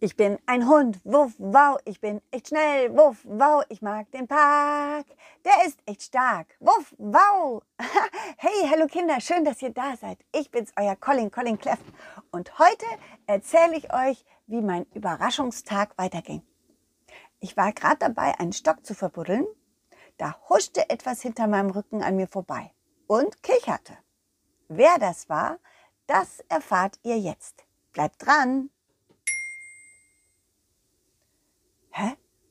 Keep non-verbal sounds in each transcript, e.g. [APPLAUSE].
Ich bin ein Hund, wuff, wow, ich bin echt schnell, wuff, wow, ich mag den Park, der ist echt stark, wuff, wow. [LAUGHS] Hey, hallo Kinder, schön, dass ihr da seid. Ich bin's, euer Colin, Colin Cleff. Und heute erzähle ich euch, wie mein Überraschungstag weiterging. Ich war gerade dabei, einen Stock zu verbuddeln. Da huschte etwas hinter meinem Rücken an mir vorbei und kicherte. Wer das war, das erfahrt ihr jetzt. Bleibt dran!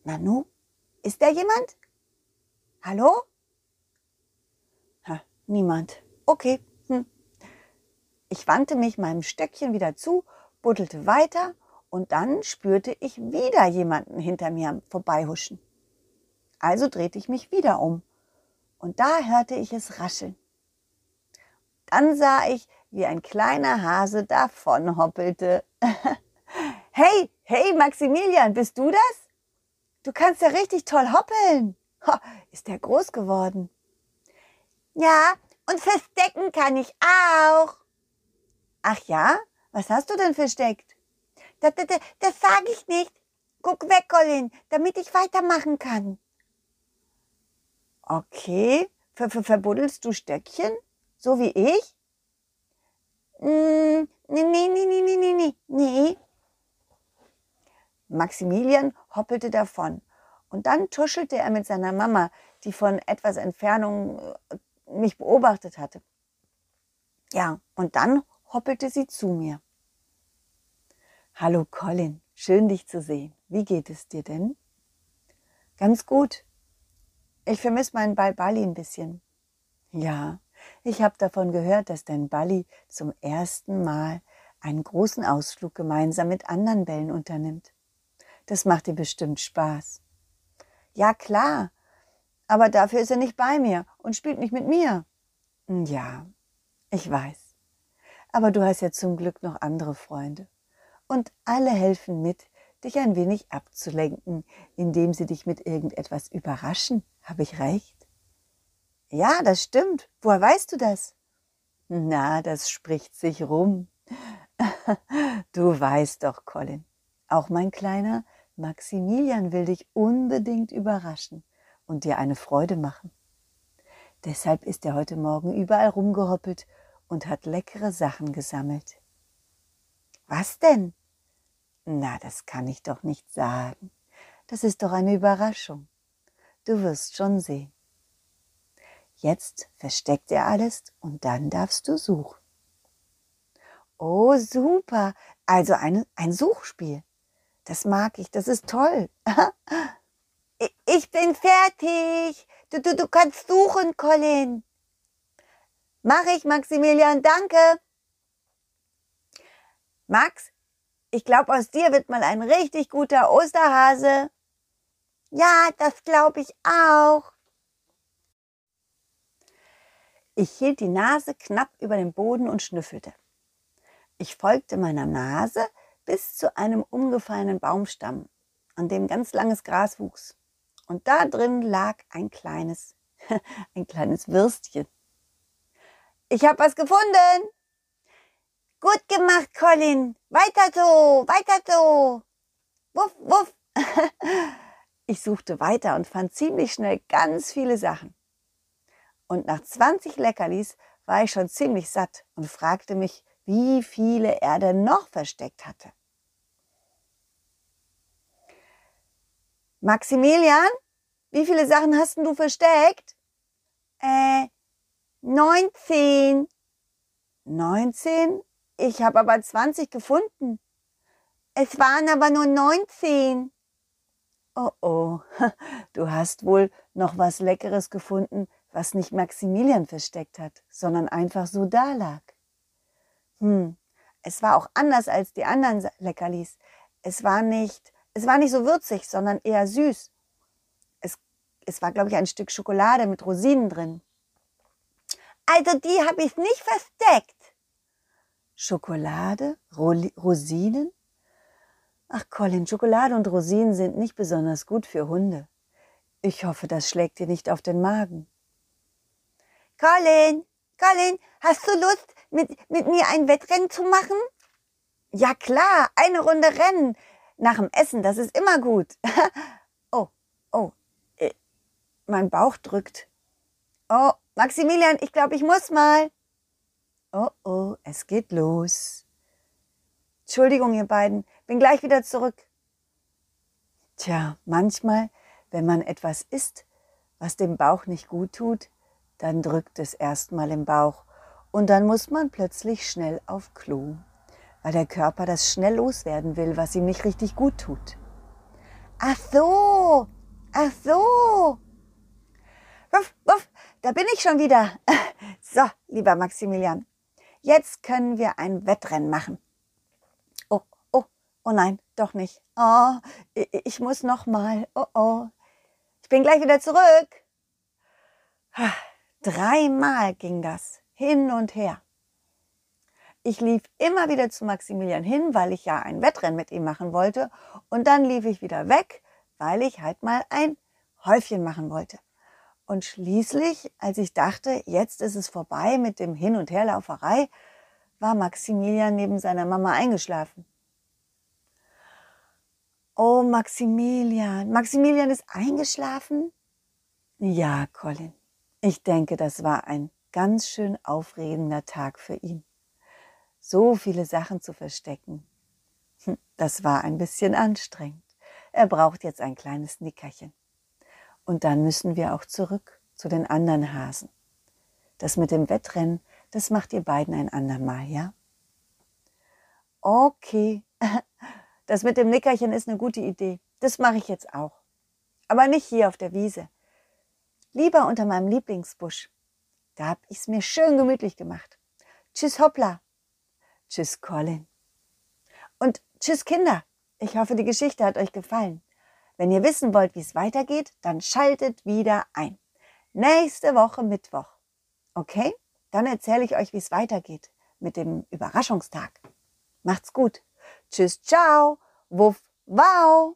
Nanu? Ist da jemand? Hallo? Ha, niemand. Okay. Hm. Ich wandte mich meinem Stöckchen wieder zu, buddelte weiter und dann spürte ich wieder jemanden hinter mir vorbeihuschen. Also drehte ich mich wieder um und da hörte ich es rascheln. Dann sah ich, wie ein kleiner Hase davon hoppelte. [LAUGHS] hey, hey Maximilian, bist du das? Du kannst ja richtig toll hoppeln. Ha, ist der groß geworden. Ja, und verstecken kann ich auch. Ach ja? Was hast du denn versteckt? Das, das, das sage ich nicht. Guck weg, Colin, damit ich weitermachen kann. Okay. Ver, ver, verbuddelst du Stöckchen? So wie ich? Mm, nee, nee, nee, nee, nee, nee, nee. Maximilian hoppelte davon. Und dann tuschelte er mit seiner Mama, die von etwas Entfernung äh, mich beobachtet hatte. Ja, und dann hoppelte sie zu mir. Hallo Colin, schön dich zu sehen. Wie geht es dir denn? Ganz gut. Ich vermisse meinen Ball Balli ein bisschen. Ja, ich habe davon gehört, dass dein Balli zum ersten Mal einen großen Ausflug gemeinsam mit anderen Bällen unternimmt. Das macht dir bestimmt Spaß. Ja, klar. Aber dafür ist er nicht bei mir und spielt nicht mit mir. Hm, ja, ich weiß. Aber du hast ja zum Glück noch andere Freunde. Und alle helfen mit, dich ein wenig abzulenken, indem sie dich mit irgendetwas überraschen. Habe ich recht? Ja, das stimmt. Woher weißt du das? Na, das spricht sich rum. [LAUGHS] du weißt doch, Colin, auch mein Kleiner Maximilian will dich unbedingt überraschen und dir eine Freude machen. Deshalb ist er heute Morgen überall rumgehoppelt und hat leckere Sachen gesammelt. Was denn? Na, das kann ich doch nicht sagen. Das ist doch eine Überraschung. Du wirst schon sehen. Jetzt versteckt er alles und dann darfst du suchen. Oh, super. Also ein, ein Suchspiel. Das mag ich, das ist toll. [LAUGHS] ich bin fertig. Du, du, du kannst suchen, Colin. Mach ich, Maximilian, danke. Max, ich glaube, aus dir wird mal ein richtig guter Osterhase. Ja, das glaube ich auch. Ich hielt die Nase knapp über den Boden und schnüffelte. Ich folgte meiner Nase, bis zu einem umgefallenen Baumstamm, an dem ganz langes Gras wuchs. Und da drin lag ein kleines, [LAUGHS] ein kleines Würstchen. Ich habe was gefunden. Gut gemacht, Colin. Weiter so, weiter so. Wuff, wuff. [LAUGHS] Ich suchte weiter und fand ziemlich schnell ganz viele Sachen. Und nach 20 Leckerlis war ich schon ziemlich satt und fragte mich, wie viele er denn noch versteckt hatte. Maximilian, wie viele Sachen hast du versteckt? Äh, 19. 19? Ich habe aber 20 gefunden. Es waren aber nur 19. Oh oh, [LAUGHS] du hast wohl noch was Leckeres gefunden, was nicht Maximilian versteckt hat, sondern einfach so da lag. Hm, es war auch anders als die anderen Leckerlis. Es war nicht es war nicht so würzig, sondern eher süß. Es, es war, glaube ich, ein Stück Schokolade mit Rosinen drin. Also die habe ich nicht versteckt. Schokolade? Ro Rosinen? Ach Colin, Schokolade und Rosinen sind nicht besonders gut für Hunde. Ich hoffe, das schlägt dir nicht auf den Magen. Colin, Colin, hast du Lust, mit, mit mir ein Wettrennen zu machen? Ja klar, eine Runde Rennen. nach dem Essen, das ist immer gut. [LAUGHS] oh, oh, äh, mein Bauch drückt. Oh, Maximilian, ich glaube, ich muss mal. Oh, oh, es geht los. Entschuldigung, ihr beiden, bin gleich wieder zurück. Tja, manchmal, wenn man etwas isst, was dem Bauch nicht gut tut, dann drückt es erstmal im Bauch und dann muss man plötzlich schnell auf Klo, weil der Körper das schnell loswerden will, was ihm nicht richtig gut tut. Ach so, ach so. Wuff, wuff, da bin ich schon wieder. [LAUGHS] So, lieber Maximilian, jetzt können wir ein Wettrennen machen. Oh, oh, oh nein, doch nicht. Oh, ich muss noch mal. Oh, oh. Ich bin gleich wieder zurück. Dreimal ging das hin und her. Ich lief immer wieder zu Maximilian hin, weil ich ja ein Wettrennen mit ihm machen wollte. Und dann lief ich wieder weg, weil ich halt mal ein Häufchen machen wollte. Und schließlich, als ich dachte, jetzt ist es vorbei mit dem Hin- und Herlauferei, war Maximilian neben seiner Mama eingeschlafen. Oh, Maximilian. Maximilian ist eingeschlafen? Ja, Colin. Ich denke, das war ein ganz schön aufregender Tag für ihn. So viele Sachen zu verstecken. Hm, das war ein bisschen anstrengend. Er braucht jetzt ein kleines Nickerchen. Und dann müssen wir auch zurück zu den anderen Hasen. Das mit dem Wettrennen, das macht ihr beiden ein andermal, ja? Okay. [LAUGHS] Das mit dem Nickerchen ist eine gute Idee. Das mache ich jetzt auch. Aber nicht hier auf der Wiese. Lieber unter meinem Lieblingsbusch. Da hab ich's mir schön gemütlich gemacht. Tschüss Hoppla. Tschüss Colin. Und tschüss Kinder. Ich hoffe, die Geschichte hat euch gefallen. Wenn ihr wissen wollt, wie es weitergeht, dann schaltet wieder ein. Nächste Woche Mittwoch. Okay? Dann erzähle ich euch, wie es weitergeht mit dem Überraschungstag. Macht's gut. Tschüss, ciao, wuff, wow.